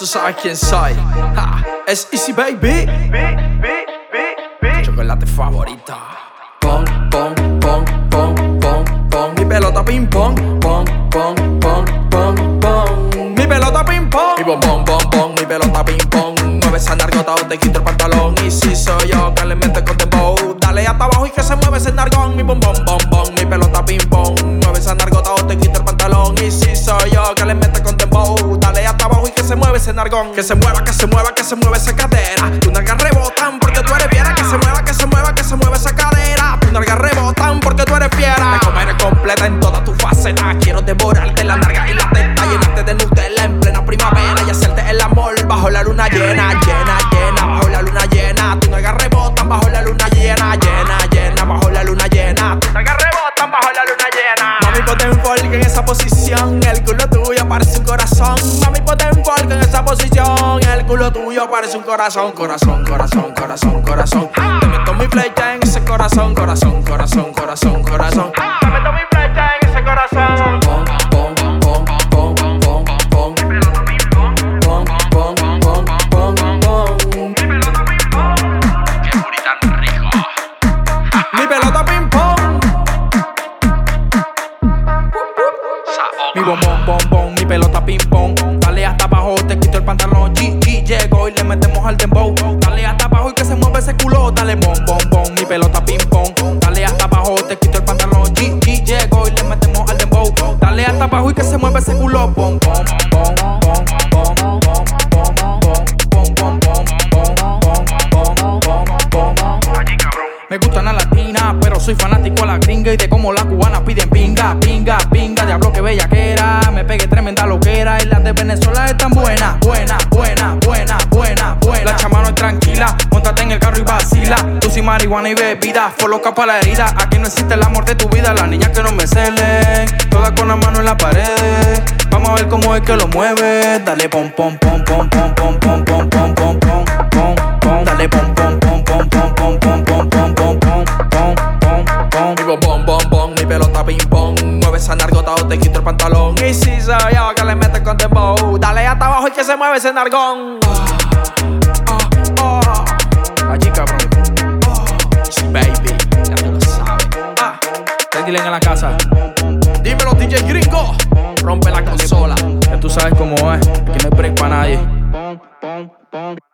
tú sabes quién soy. Es Easy Baby. Tu chocolate favorita. Pong, pong, pong, pong, pong, pong. Mi pelota ping pong. Pong, pong, pong, pong, pong. Mi pelota ping pong. Mi bom, bom, bom, bom. Mi pelota ping pong. Mueve esa nargota te quito el pantalón. Y si soy yo que le mete con dembow. Dale hasta abajo y que se mueve ese nargón. Mi bom, bom, bom, bom. Mi pelota ping pong. Mueve esa nargota te quito el pantalón. Y si soy yo que le mete con Que se mueva, que se mueva, que se mueva esa cadera. Tu nalgas rebotan porque tú eres fiera. Que se mueva, que se mueva, que se mueva esa cadera. Tu nalgas rebotan porque tú eres fiera. Te comeré completa en toda tu faceta. Quiero devorarte la narga y la teta. Llenarte de Nutella en plena primavera. Y hacerte el amor bajo la luna llena, llena, culo tuyo parece un corazón. Corazón, corazón, corazón, corazón. Te meto mi flecha en ese corazón. Corazón, corazón, corazón, corazón. Te meto mi flecha en ese corazón. Mi pelota ping pong. Mi bombón, bombón, mi pelota ping pong. Dale bom, bom, bom, mi pelota ping pong. Dale hasta abajo, te quito el pantalón. G, G, llego y le metemos al dembow. Dale hasta abajo y que se mueve ese culo. Bom, bom, bom, bom, bom, bom, bom, bom, bom, bom, bom. Me gustan las latinas, pero soy fanático a la gringa y de cómo las cubanas piden pinga, pinga, pinga. Marihuana y bebida, fue loca para la herida. Aquí no existe el amor de tu vida, las niñas que no me celen, todas con la mano en la pared. Vamos a ver cómo es que lo mueve. Dale pom pom pom pom pom pom pom pom pom pom pom pom pom. Dale pom pom pom pom pom pom pom pom pom pom pom pom pom pom. Mi bom bom bom bom, mi pelota ping pong. Mueve esa nargota o te quito el pantalón. Y si soy yo que le mete con dembow. Dale hasta abajo y que se mueve ese nargón. Tranquila en la casa. Dímelo, DJ Gringo. Rompe la consola. Ya tú sabes cómo es. Aquí no hay break para nadie.